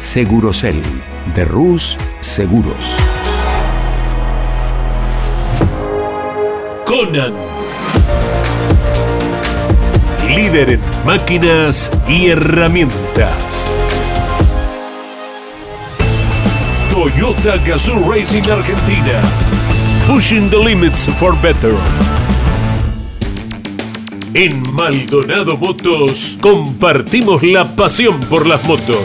Segurocel de Rus Seguros. Conan. Líder en máquinas y herramientas. Toyota Gazoo Racing Argentina. Pushing the limits for better. En Maldonado Motos compartimos la pasión por las motos.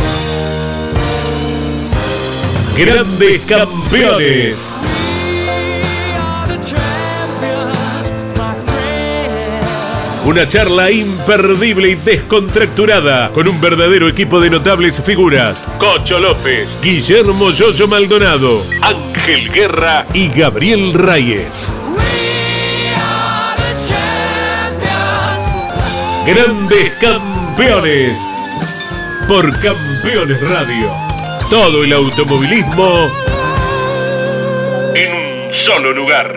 Grandes Campeones. Una charla imperdible y descontracturada con un verdadero equipo de notables figuras. Cocho López, Guillermo Yoyo Maldonado, Ángel Guerra y Gabriel Reyes. Grandes Campeones. Por Campeones Radio. Todo el automovilismo en un solo lugar.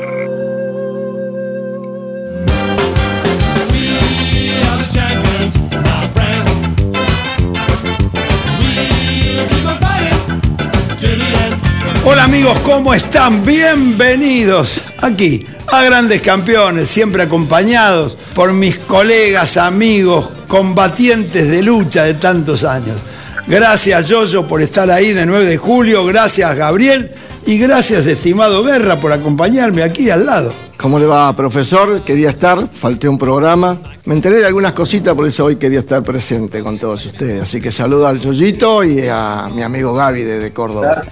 Hola amigos, ¿cómo están? Bienvenidos aquí a Grandes Campeones, siempre acompañados por mis colegas, amigos, combatientes de lucha de tantos años. Gracias Yoyo por estar ahí de 9 de julio, gracias Gabriel y gracias estimado Guerra por acompañarme aquí al lado. ¿Cómo le va, profesor? Quería estar, falté un programa. Me enteré de algunas cositas, por eso hoy quería estar presente con todos ustedes. Así que saludo al Yoyito y a mi amigo Gaby desde Córdoba.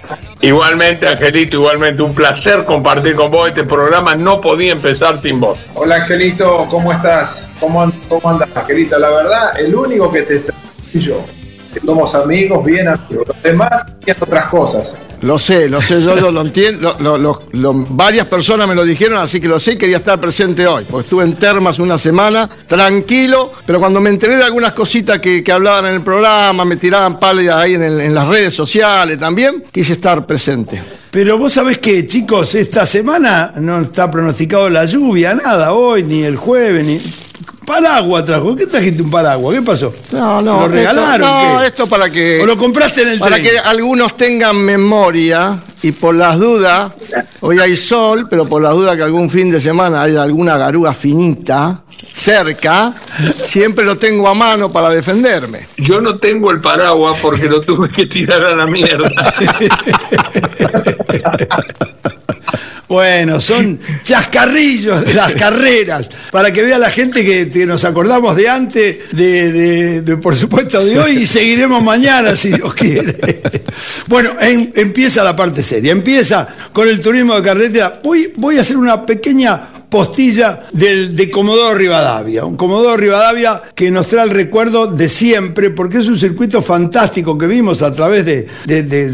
Igualmente, Angelito, igualmente un placer compartir con vos este programa. No podía empezar sin vos. Hola, Angelito, ¿cómo estás? ¿Cómo, cómo andas, Angelito? La verdad, el único que te está yo. Somos amigos, bien amigos. Los demás tienen otras cosas. Lo sé, lo sé, yo, yo lo entiendo. Lo- lo- lo- varias personas me lo dijeron, así que lo sé y quería estar presente hoy. Porque estuve en Termas una semana, tranquilo, pero cuando me enteré de algunas cositas que, que hablaban en el programa, me tiraban pálidas ahí en, el- en las redes sociales también, quise estar presente. Pero vos sabés que, chicos, esta semana no está pronosticado la lluvia, nada, hoy, ni el jueves, ni. Paraguas trajo. ¿Qué trajiste un paraguas? ¿Qué pasó? No, no. ¿Lo regalaron? Esto, no, qué? esto para que. ¿O lo compraste en el Para tren? que algunos tengan memoria y por las dudas, hoy hay sol, pero por las dudas que algún fin de semana haya alguna garúa finita cerca, siempre lo tengo a mano para defenderme. Yo no tengo el paraguas porque lo tuve que tirar a la mierda. Bueno, son chascarrillos de las carreras, para que vea la gente que, nos acordamos de antes, de, por supuesto de hoy, y seguiremos mañana si Dios quiere. Bueno, en- empieza la parte seria, empieza con el turismo de carretera. Voy, voy a hacer una pequeña postilla del, de Comodoro Rivadavia. Un Comodoro Rivadavia que nos trae el recuerdo de siempre, porque es un circuito fantástico que vimos a través de,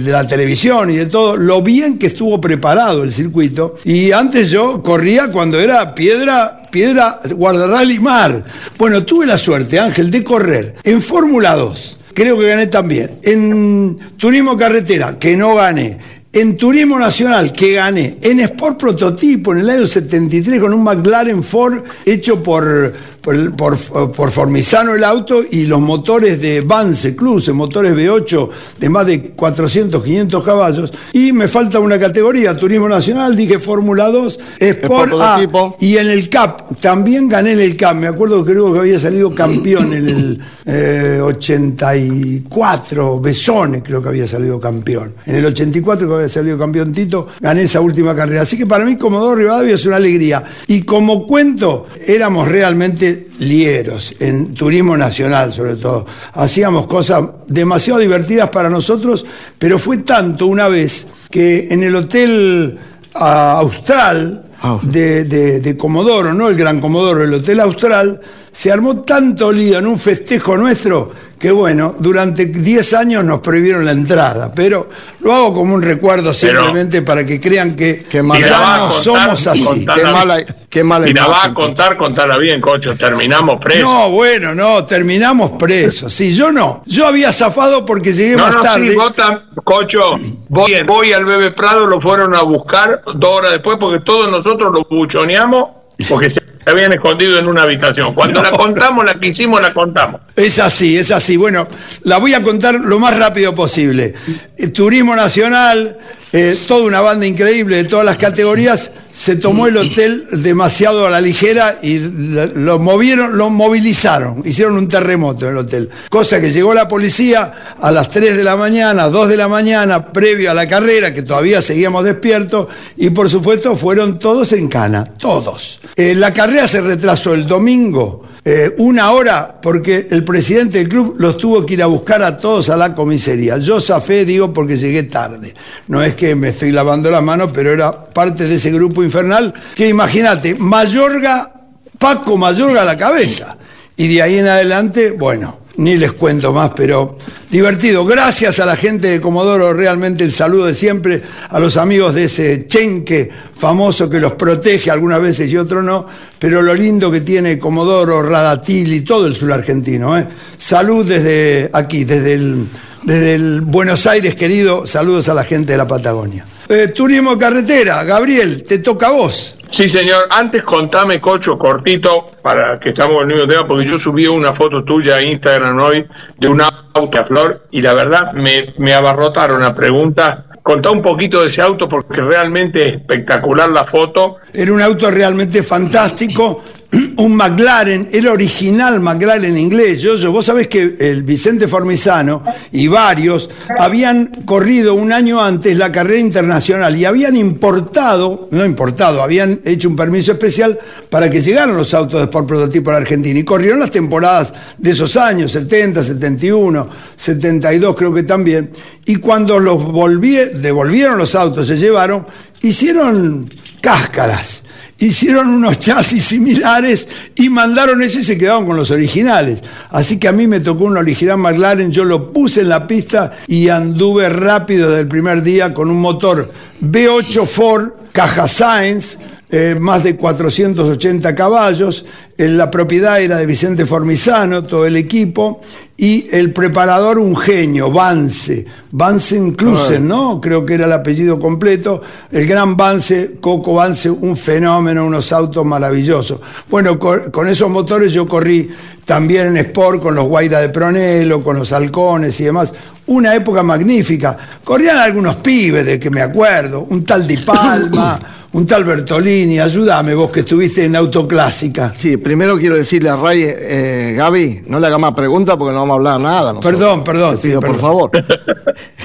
la televisión y de todo, lo bien que estuvo preparado el circuito. Y antes yo corría cuando era piedra, piedra, guardarral y mar. Bueno, tuve la suerte, Ángel, de correr en Fórmula 2. Creo que gané también. En Turismo Carretera, que no gané. En Turismo Nacional, que gané. En Sport Prototipo, en el año 73, con un McLaren Ford hecho por, por, por, por Formizano el auto y los motores de Vance Cruze, motores V8 de más de 400, 500 caballos. Y me falta una categoría, Turismo Nacional, dije Fórmula 2, Sport A. Y en el CAP, también gané en el CAP. Me acuerdo que creo que había salido campeón en el eh, 84, Besone creo que había salido campeón. En el 84 que había salido campeón Tito, gané esa última carrera. Así que para mí Comodoro Rivadavia es una alegría. Y como cuento, éramos realmente lieros, en turismo nacional sobre todo. Hacíamos cosas demasiado divertidas para nosotros, pero fue tanto una vez que en el hotel ah, Austral, Ah. de, de- de Comodoro, no el Gran Comodoro, el Hotel Austral, se armó tanto lío en un festejo nuestro que bueno, durante 10 años nos prohibieron la entrada, pero lo hago como un recuerdo Pero- simplemente para que crean que Qué mal- ya no contar- somos así. Qué mala, qué mala Si la va a contar, contala bien, cocho. Terminamos presos. No, bueno, no, terminamos presos. Sí, yo no. Yo había zafado porque llegué No, más no, tarde. sí, vos tam- Cocho, voy, voy al Bebe Prado, lo fueron a buscar dos horas después porque todos nosotros lo buchoneamos porque se habían escondido en una habitación. Cuando la contamos, la que hicimos, la contamos. Es así, es así. Bueno, la voy a contar lo más rápido posible. Eh, Turismo Nacional, eh, toda una banda increíble de todas las categorías, se tomó el hotel demasiado a la ligera y lo movieron, lo movilizaron, hicieron un terremoto en el hotel. Cosa que llegó la policía a las 3 de la mañana, 2 de la mañana, previo a la carrera, que todavía seguíamos despiertos, y por supuesto fueron todos en cana, todos. Eh, la carrera se retrasó el domingo eh, una hora porque el presidente del club los tuvo que ir a buscar a todos a la comisaría. Yo zafé, digo, porque llegué tarde. No es que me estoy lavando las manos, pero era parte de ese grupo infernal que imagínate, Mayorga, Paco Mayorga a la cabeza. Y de ahí en adelante, bueno, ni les cuento más, pero divertido. Gracias a la gente de Comodoro, realmente el saludo de siempre, a los amigos de ese chenque famoso que los protege algunas veces y otros no, pero lo lindo que tiene Comodoro, Radatil y todo el sur argentino. ¿eh? Salud desde aquí, desde el, desde el Buenos Aires, querido, saludos a la gente de la Patagonia. Eh, turismo carretera, Gabriel, te toca a vos. Sí, señor. Antes contame, Cocho, cortito, para que estamos en el mismo tema, porque yo subí una foto tuya a Instagram hoy de un auto a flor y la verdad me, me abarrotaron a preguntas. Contá un poquito de ese auto porque realmente es espectacular la foto. Era un auto realmente fantástico, un McLaren, el original McLaren inglés. Yo, yo, vos sabés que el Vicente Formizano y varios habían corrido un año antes la carrera internacional y habían importado, no importado, habían hecho un permiso especial para que llegaran los autos de Sport Prototipo a la Argentina y corrieron las temporadas de esos años, 70, 71, 72 creo que también. Y cuando los volví- devolvieron los autos, se llevaron, hicieron cáscaras hicieron unos chasis similares y mandaron eso y se quedaron con los originales. Así que a mí me tocó un original McLaren, yo lo puse en la pista y anduve rápido desde el primer día con un motor V8 Ford, caja Sainz, eh, más de 480 caballos. Eh, la propiedad era de Vicente Formizano, todo el equipo. Y el preparador, un genio, Vance. Vance Inclusen, ¿no? Creo que era el apellido completo. El gran Vance, Coco Vance, un fenómeno, unos autos maravillosos. Bueno, co- con, esos motores yo corrí también en Sport con los Guaira de Pronelo, con los Halcones y demás. Una época magnífica. Corrían algunos pibes de que me acuerdo. Un tal Di Palma. Un tal Bertolini, ayúdame vos que estuviste en autoclásica. Sí, primero quiero decirle a Ray, eh, Gaby, no le haga más preguntas porque no vamos a hablar nada. nosotros. Perdón, perdón, Te sí, pido, perdón. por favor.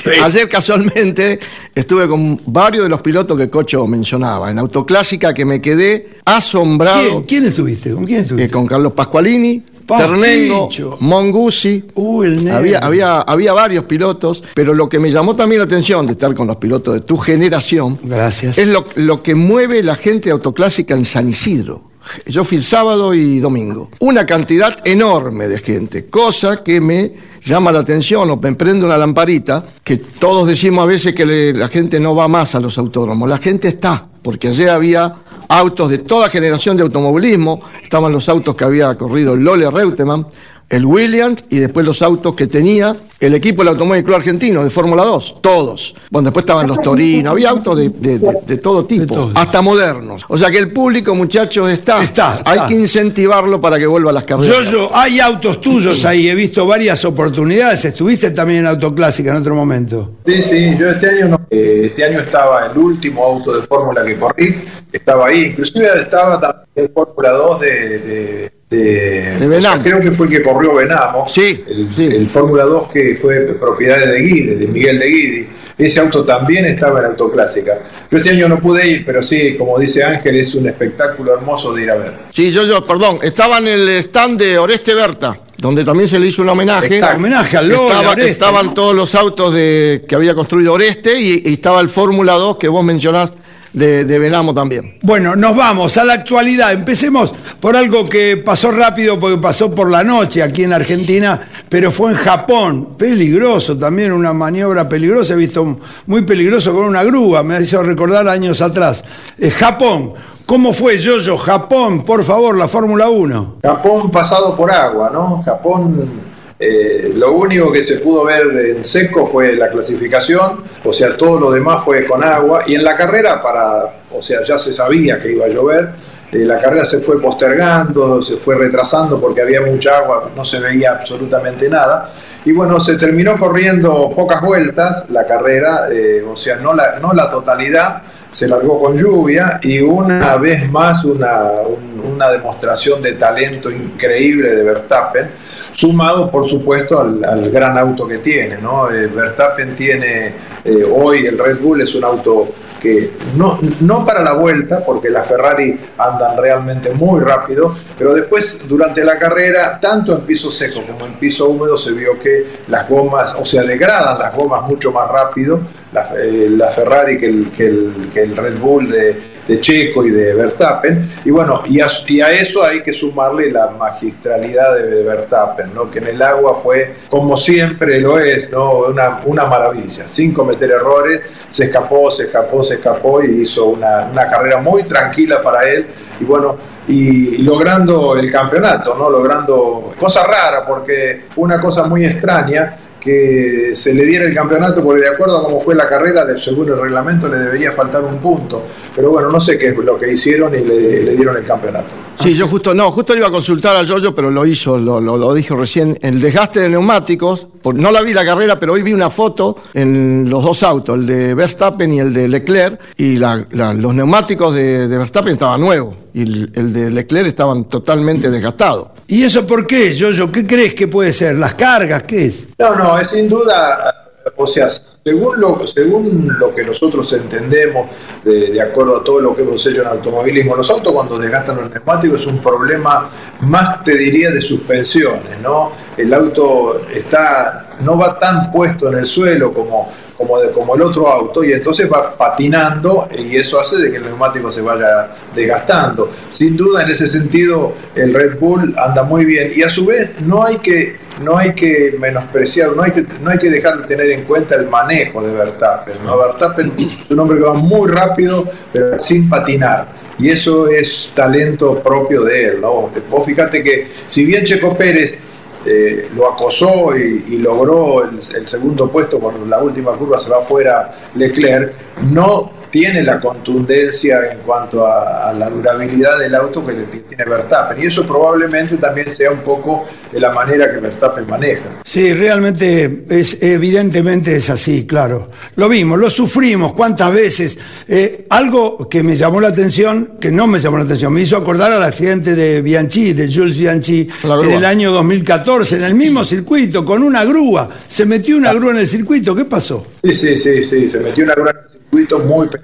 Sí. Ayer casualmente estuve con varios de los pilotos que Cocho mencionaba. En autoclásica que me quedé asombrado ¿Quién, quién estuviste? ¿Con quién eh, estuviste? con Carlos Pascualini, Papicho. Ternengo, Mongusi. El negro. Había, había, había varios pilotos, pero lo que me llamó también la atención de estar con los pilotos de tu generación Gracias. es lo, lo que mueve la gente autoclásica en San Isidro. Yo fui el sábado y domingo. Una cantidad enorme de gente, cosa que me llama la atención o me prende una lamparita, que todos decimos a veces que le- la gente no va más a los autódromos. La gente está, porque ayer había autos de toda generación de automovilismo, estaban los autos que había corrido Lole Reutemann, el Williams y después los autos que tenía el equipo del Automóvil Club Argentino de Fórmula 2, todos. Bueno, después estaban los Torinos, había autos de, de- de- de todo tipo, todo. hasta modernos. O sea que el público, muchachos, está. Está, Hay que incentivarlo para que vuelva a las carreras. Yo, yo, hay autos tuyos ahí, he visto varias oportunidades. Estuviste también en Autoclásica en otro momento. Sí, sí, yo este año no. Eh, este año estaba el último auto de Fórmula que corrí, estaba ahí, inclusive estaba también el Fórmula 2 de, de, de- De Benamo. o sea, creo que fue el que corrió Benamo. Sí, el, sí. el Fórmula 2 que fue propiedad de Guide, de Miguel de Guidi. Ese auto también estaba en Autoclásica. Yo este año no pude ir, pero sí, como dice Ángel, es un espectáculo hermoso de ir a ver. Sí, yo, yo, perdón, estaba en el stand de Oreste Berta, donde también se le hizo un homenaje. Homenaje al Lola, Estaba- Oreste, estaban ¿no? todos los autos de, que había construido Oreste y, y estaba el Fórmula 2 que vos mencionás de, de Benamo también. Bueno, nos vamos a la actualidad. Empecemos por algo que pasó rápido porque pasó por la noche aquí en Argentina, pero fue en Japón. Peligroso también, una maniobra peligrosa. He visto muy peligroso con una grúa, me hizo recordar años atrás. Eh, Japón, ¿cómo fue Yoyo? Japón, por favor, la Fórmula 1. Japón pasado por agua, ¿no? Japón, eh, lo único que se pudo ver en seco fue la clasificación, o sea, todo lo demás fue con agua, y en la carrera, para, o sea, ya se sabía que iba a llover, eh, la carrera se fue postergando, se fue retrasando porque había mucha agua, no se veía absolutamente nada. Y bueno, se terminó corriendo pocas vueltas la carrera, eh, o sea, no la, no la totalidad, se largó con lluvia y una vez más una, un- una demostración de talento increíble de Verstappen, sumado por supuesto al, al gran auto que tiene. ¿no? Eh, Verstappen tiene eh, hoy el Red Bull es un auto que no, no para la vuelta, porque las Ferrari andan realmente muy rápido, pero después durante la carrera, tanto en piso seco como en piso húmedo, se vio que las gomas, o sea, degradan las gomas mucho más rápido, la, eh, Ferrari que el, que el- que el Red Bull de, de Checo y de Verstappen. Y bueno, y a, eso hay que sumarle la magistralidad de Verstappen, ¿no? que en el agua fue, como siempre lo es, ¿no? una, una maravilla, sin cometer errores, se escapó, se escapó, se escapó y hizo una, una carrera muy tranquila para él. Y bueno, y, y logrando el campeonato, ¿no? logrando cosa rara, porque fue una cosa muy extraña que se le diera el campeonato porque de acuerdo a cómo fue la carrera, de, según el reglamento le debería faltar un punto. Pero bueno, no sé qué es lo que hicieron y le, dieron el campeonato. Sí, yo justo, no, justo iba a consultar a Giorgio, pero lo hizo, lo, dijo recién. El desgaste de neumáticos, no la vi la carrera, pero hoy vi una foto en los dos autos, el de Verstappen y el de Leclerc, y la- los neumáticos de, Verstappen estaban nuevos, y el de Leclerc estaban totalmente desgastados. ¿Y eso por qué, Yoyo? ¿Qué crees que puede ser? ¿Las cargas? ¿Qué es? No, no, es sin duda, o sea, según lo, según lo que nosotros entendemos, de, de acuerdo a todo lo que hemos hecho en automovilismo, los autos cuando desgastan los neumáticos es un problema más, te diría, de suspensiones, ¿no? El auto está, no va tan puesto en el suelo como, como, de- como el otro auto y entonces va patinando y eso hace de que el neumático se vaya desgastando. Sin duda, en ese sentido, el Red Bull anda muy bien y a su vez no hay que no hay que menospreciar, no hay que, no hay que dejar de tener en cuenta el manejo de Verstappen. ¿no? Verstappen es un hombre que va muy rápido, pero sin patinar. Y eso es talento propio de él. ¿no? Vos fíjate que si bien Checo Pérez eh, lo acosó y, y logró el, el segundo puesto cuando la última curva se va fuera Leclerc, no tiene la contundencia en cuanto a, a la durabilidad del auto que, tiene Verstappen. Y eso probablemente también sea un poco de la manera que Verstappen maneja. Sí, realmente es evidentemente es así, claro. Lo vimos, lo sufrimos cuántas veces. Eh, algo que me llamó la atención, que no me llamó la atención, me hizo acordar al accidente de Bianchi, de Jules Bianchi, grúa. en el año 2014, en el mismo circuito, con una grúa. Se metió una grúa en el circuito, ¿qué pasó? Sí, sí, sí, sí, se metió una gran circuito muy peligroso.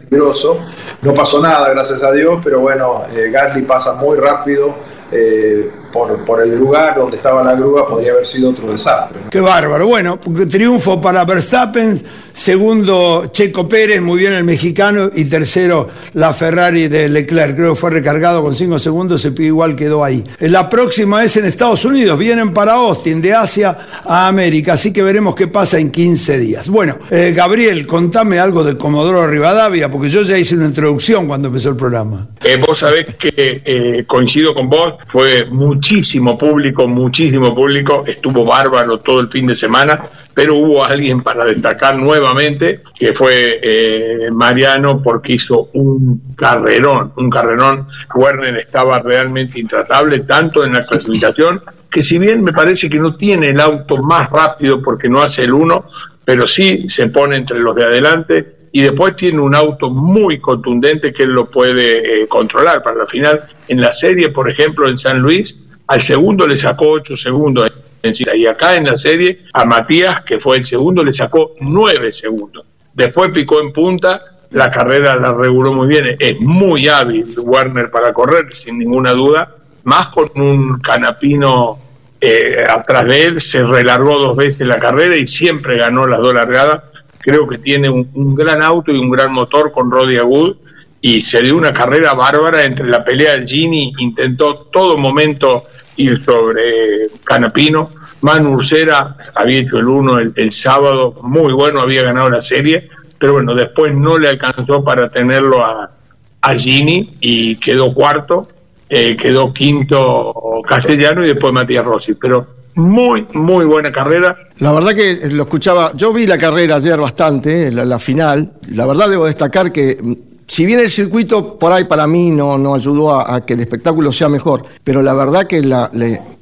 No pasó nada, gracias a Dios, pero bueno, eh, pasa muy rápido eh, por, por el lugar donde estaba la grúa, podría haber sido otro desastre. Qué bárbaro. Bueno, triunfo para Verstappen, segundo Checo Pérez, muy bien el mexicano, y tercero la Ferrari de Leclerc, creo que fue recargado con cinco segundos, se igual quedó ahí. La próxima es en Estados Unidos, vienen para Austin, de Asia a América, así que veremos qué pasa en 15 días. Bueno, eh, Gabriel, contame algo de Comodoro Rivadavia, porque yo ya hice una introducción cuando empezó el programa. Eh, vos sabés que eh, coincido con vos, fue muchísimo público, muchísimo público, estuvo bárbaro todo el fin de semana, pero hubo alguien para destacar nuevamente, que fue eh, Mariano, porque hizo un carrerón, un carrerón. Werner estaba realmente intratable, tanto en la clasificación, que si bien me parece que no tiene el auto más rápido porque no hace el uno, pero sí se pone entre los de adelante y después tiene un auto muy contundente que él lo puede eh, controlar para la final. En la serie, por ejemplo, en San Luis, al segundo le sacó 8 segundos y acá en la serie a Matías, que fue el segundo, le sacó 9 segundos. Después picó en punta, la carrera la reguló muy bien, es muy hábil Warner para correr, sin ninguna duda, más con un canapino eh, atrás de él, se relargó dos veces la carrera y siempre ganó las dos largadas. Creo que tiene un, gran auto y un gran motor con Roddy Wood y se dio una carrera bárbara entre la pelea del Gini, intentó todo momento ir sobre Canapino. Manu Ursera había hecho el 1 el, sábado, muy bueno, había ganado la serie, pero bueno, después no le alcanzó para tenerlo a, a Gini y quedó cuarto, eh, quedó quinto Castellano y después Matías Rossi, pero muy, muy buena carrera. La verdad que lo escuchaba, yo vi la carrera ayer bastante, la, la final, la verdad debo destacar que si bien el circuito por ahí para mí no, no ayudó a, que el espectáculo sea mejor, pero la verdad que la,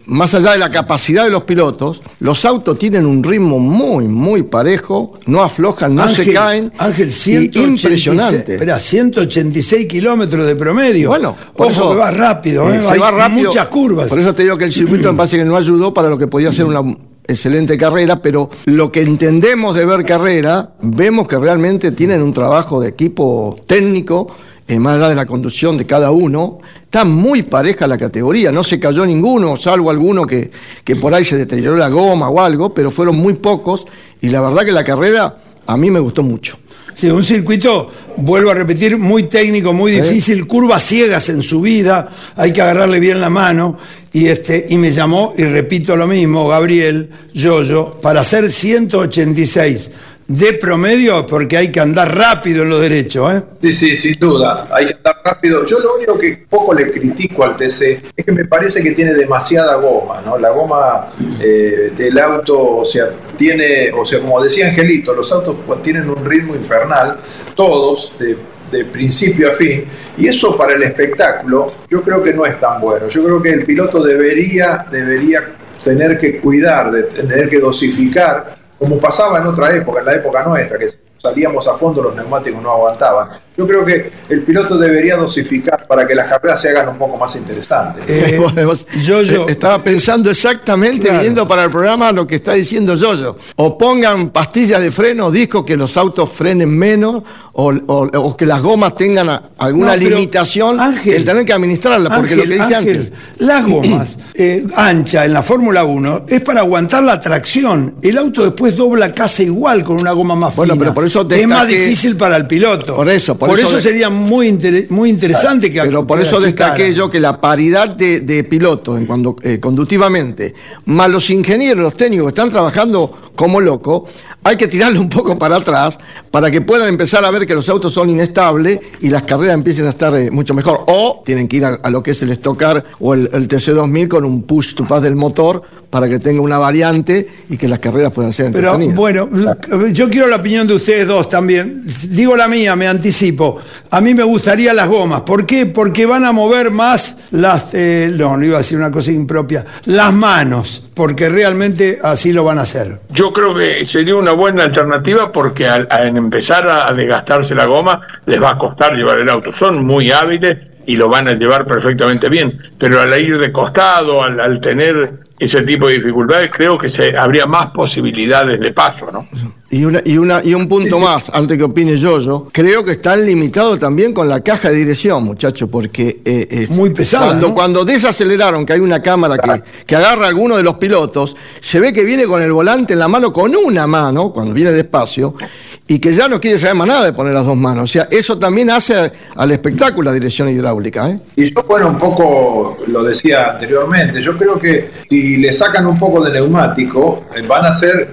más allá de la capacidad de los pilotos, los autos tienen un ritmo muy, muy parejo, no aflojan, no se caen. Ángel, 186, impresionante. Espera, 186 kilómetros de promedio. Bueno, por eso va rápido, ¿eh? Hay va muchas curvas. Por eso te digo que el circuito me parece que no ayudó para lo que podía ser una excelente carrera, pero lo que entendemos de ver carrera, vemos que realmente tienen un trabajo de equipo técnico, eh, más allá de la conducción de cada uno, está muy pareja la categoría, no se cayó ninguno, salvo alguno que, que por ahí se deterioró la goma o algo, pero fueron muy pocos y la verdad que la carrera a mí me gustó mucho. Sí, un circuito, vuelvo a repetir, muy técnico, muy difícil, curvas ciegas en su vida, hay que agarrarle bien la mano. Y, este, y me llamó, y repito lo mismo, Gabriel Yoyo, para hacer 186 de promedio porque hay que andar rápido en lo derecho. ¿eh? Sí, sí, sin duda, hay que andar rápido. Yo lo único que poco le critico al TC es que me parece que tiene demasiada goma, ¿no? La goma eh, del auto, o sea, tiene, o sea, como decía Angelito, los autos tienen un ritmo infernal, todos, de, de principio a fin, y eso para el espectáculo yo creo que no es tan bueno. Yo creo que el piloto debería, debería tener que cuidar, de tener que dosificar como pasaba en otra época, en la época nuestra, que salíamos a fondo, los neumáticos no aguantaban. Yo creo que el piloto debería dosificar para que las carreras se hagan un poco más interesantes. Eh, yo, yo, eh, estaba pensando exactamente, viendo para el programa lo que está diciendo Yoyo. O pongan pastillas de freno, discos que los autos frenen menos, o, que las gomas tengan alguna limitación, Ángel, el tener que administrarla, porque lo que dije antes. Las gomas eh, anchas en la Fórmula 1 es para aguantar la tracción. El auto después dobla casi igual con una goma más bueno, Pero por eso es más difícil para el piloto. Por eso, por, eso, sería muy, muy interesante que Pero por eso destaqué yo que la paridad de, pilotos en cuando, eh, conductivamente, más los ingenieros, los técnicos que están trabajando como locos, hay que tirarle un poco para atrás para que puedan empezar a ver que los autos son inestables y las carreras empiecen a estar eh, mucho mejor. O tienen que ir a, lo que es el Stock o el, TC2000 con un push to pass del motor para que tenga una variante y que las carreras puedan ser Pero bueno, yo quiero la opinión de ustedes dos también. Digo la mía, me anticipo. A mí me gustaría las gomas. ¿Por qué? Porque van a mover más las, eh, no, no iba a decir una cosa impropia, las manos, porque realmente así lo van a hacer. Yo creo que sería una buena alternativa porque al, empezar a desgastarse la goma les va a costar llevar el auto. Son muy hábiles y lo van a llevar perfectamente bien, pero al ir de costado, al, tener ese tipo de dificultades, creo que se, habría más posibilidades de paso, ¿no? Y, una, y, una, y un punto más, antes que opine yo, yo, creo que están limitados también con la caja de dirección, muchachos, porque... Eh, es, Muy pesado. Cuando, cuando desaceleraron, que hay una cámara que, que agarra a alguno de los pilotos, se ve que viene con el volante en la mano, con una mano, cuando viene despacio, y que ya no quiere saber más nada de poner las dos manos. O sea, eso también hace al espectáculo la dirección hidráulica. ¿eh? Y yo, bueno, un poco lo decía anteriormente, yo creo que si le sacan un poco de neumático, eh, van a ser,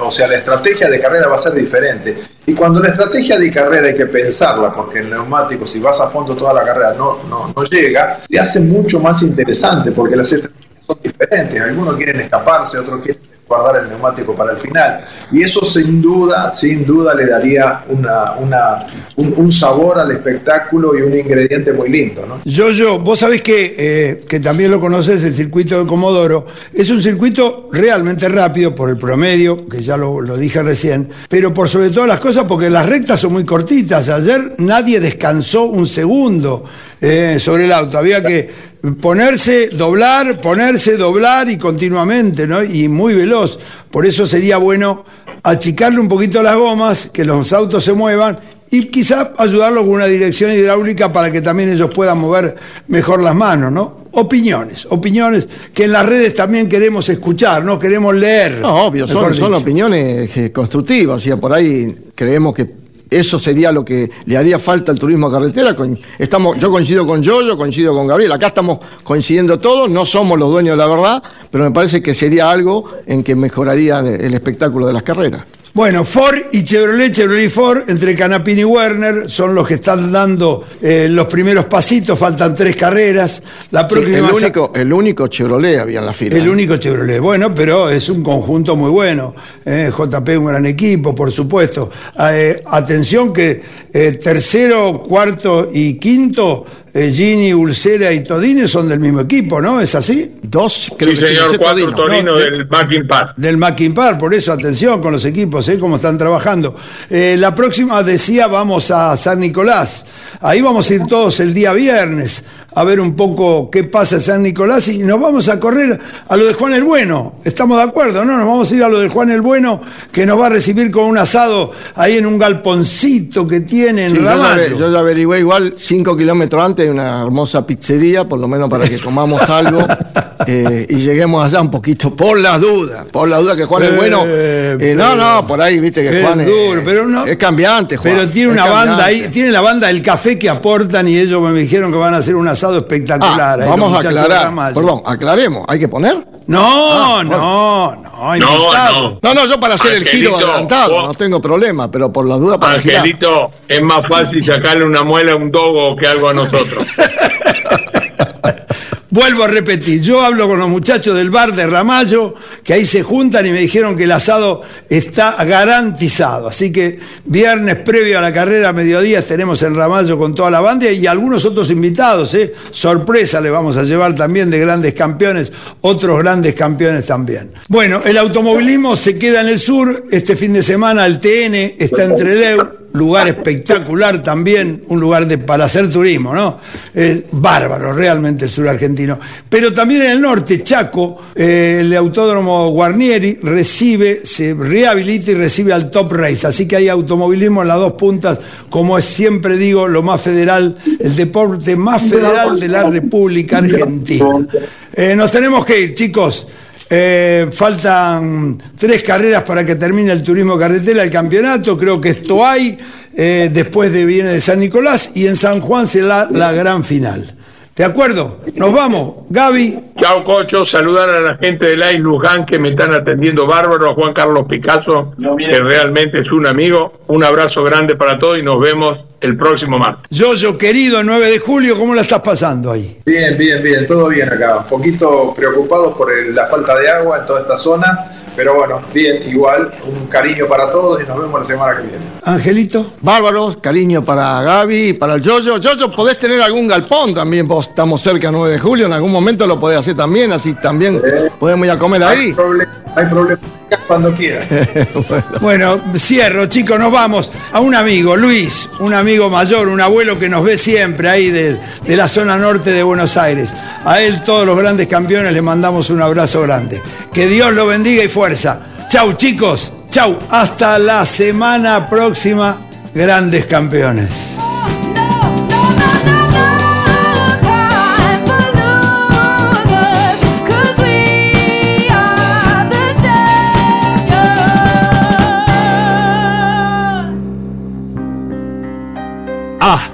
o sea, la estrategia de carrera va a ser diferente. Y cuando la estrategia de carrera hay que pensarla, porque el neumático, si vas a fondo toda la carrera, no, no, no llega, se hace mucho más interesante, porque las estrategias son diferentes. Algunos quieren escaparse, otros quieren guardar el neumático para el final. Y eso sin duda, sin duda le daría una, una, un, sabor al espectáculo y un ingrediente muy lindo. ¿no? Yo, yo, vos sabés que, eh, que también lo conoces, el circuito de Comodoro, es un circuito realmente rápido por el promedio, que ya lo, lo dije recién, pero por sobre todas las cosas porque las rectas son muy cortitas. Ayer nadie descansó un segundo eh, sobre el auto, había que ponerse, doblar, ponerse, doblar y continuamente, ¿no? Y muy veloz. Por eso sería bueno achicarle un poquito las gomas, que los autos se muevan y quizá ayudarlos con una dirección hidráulica para que también ellos puedan mover mejor las manos, ¿no? Opiniones, opiniones que en las redes también queremos escuchar, ¿no? Queremos leer. No, obvio, son, son opiniones eh, constructivas, o sea, por ahí creemos que eso sería lo que le haría falta al turismo carretera. Estamos, yo coincido con yo coincido con Gabriel. Acá estamos coincidiendo todos, no somos los dueños de la verdad, pero me parece que sería algo en que mejoraría el espectáculo de las carreras. Bueno, Ford y Chevrolet, Chevrolet y Ford, entre Canapini y Werner, son los que están dando eh, los primeros pasitos, faltan tres carreras. La próxima el, único, el único Chevrolet había en la fila. El único Chevrolet, bueno, pero es un conjunto muy bueno. Eh, JP un gran equipo, por supuesto. Eh, atención que tercero, cuarto y quinto eh, Gini, Ulcera y Todine son del mismo equipo, ¿no? ¿Es así? Dos, creo sí, señor, cuatro Todino, del Mackin Park. Del Mackin Park, por eso atención con los equipos, ¿eh? Cómo están trabajando. Eh, la próxima, decía, vamos a San Nicolás. Ahí vamos a ir todos el día viernes a ver un poco qué pasa en San Nicolás y nos vamos a correr a lo de Juan el Bueno. Estamos de acuerdo, ¿no? Nos vamos a ir a lo de Juan el Bueno, que nos va a recibir con un asado ahí en un galponcito que tiene en Ramallo. Yo, ya averigué igual cinco kilómetros antes una hermosa pizzería, por lo menos para que comamos algo eh, y lleguemos allá un poquito, por la duda, por la duda que Juan el Bueno. Eh, eh, no, no, por ahí viste que Juan es, pero no, es cambiante, Juan. Pero tiene una banda ahí, tiene la banda del café que aportan y ellos me dijeron que van a hacer un asado espectacular. Ah, vamos a aclarar. Perdón, aclaremos. ¿Hay que poner? No, ah, no, no, no, no. No, yo para hacer el giro adelantado no tengo problema, pero por la duda para Angelito, es más fácil sacarle una muela a un dogo que algo a nosotros. Vuelvo a repetir, yo hablo con los muchachos del bar de Ramallo, que ahí se juntan y me dijeron que el asado está garantizado. Así que viernes previo a la carrera mediodía estaremos en Ramallo con toda la banda y algunos otros invitados. ¿eh? Sorpresa le vamos a llevar también de grandes campeones, otros grandes campeones también. Bueno, el automovilismo se queda en el sur. Este fin de semana el TN está entre Leu lugar espectacular también, un lugar de, para hacer turismo, ¿no? Es bárbaro realmente el sur argentino. Pero también en el norte, Chaco, eh, el autódromo Guarnieri recibe, se rehabilita y recibe al Top Race. Así que hay automovilismo en las dos puntas, como es siempre digo, lo más federal, el deporte más federal de la República Argentina. Eh, nos tenemos que ir, chicos. Eh, faltan tres carreras para que termine el turismo carretera, el campeonato. Creo que esto hay. Eh, después de viene de San Nicolás y en San Juan será la gran final. ¿De acuerdo? Nos vamos. Gaby. Chao, Cocho. Saludar a la gente de la Luján que me están atendiendo bárbaro. A Juan Carlos Picasso, que realmente es un amigo. Un abrazo grande para todos y nos vemos el próximo martes. Yo, yo, querido, 9 de julio, ¿cómo la estás pasando ahí? Bien, bien, bien. Todo bien acá. Un poquito preocupados por la falta de agua en toda esta zona pero bueno, bien, igual, un cariño para todos y nos vemos la semana que viene. Angelito. Bárbaros, cariño para Gaby, para el Yoyo. Yoyo, podés tener algún galpón también, vos estamos cerca 9 de julio, en algún momento lo podés hacer también, así también podemos ir a comer ahí. hay problema cuando quiera. bueno. cierro, chicos, nos vamos a un amigo, Luis, un amigo mayor, un abuelo que nos ve siempre ahí de, de la zona norte de Buenos Aires. A él, todos los grandes campeones, le mandamos un abrazo grande. Que Dios lo bendiga y fuerza. Chau, chicos. Chau. Hasta la semana próxima, grandes campeones.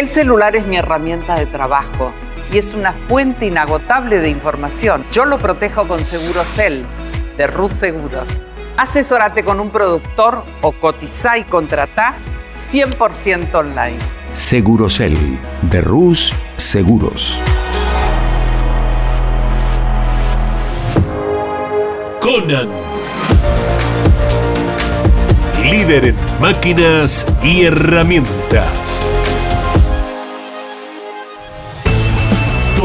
El celular es mi herramienta de trabajo y es una fuente inagotable de información. Yo lo protejo con Segurocel de Rus Seguros. Asesórate con un productor o cotiza y contrata 100% online. Segurosel de Rus Seguros. Conan. Líder en máquinas y herramientas.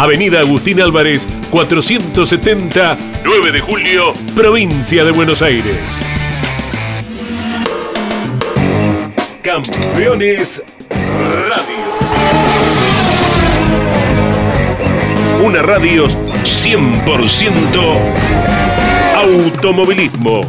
Avenida Agustín Álvarez, 470, 9 de julio, provincia de Buenos Aires. Campeones Radio. Una radio 100% automovilismo.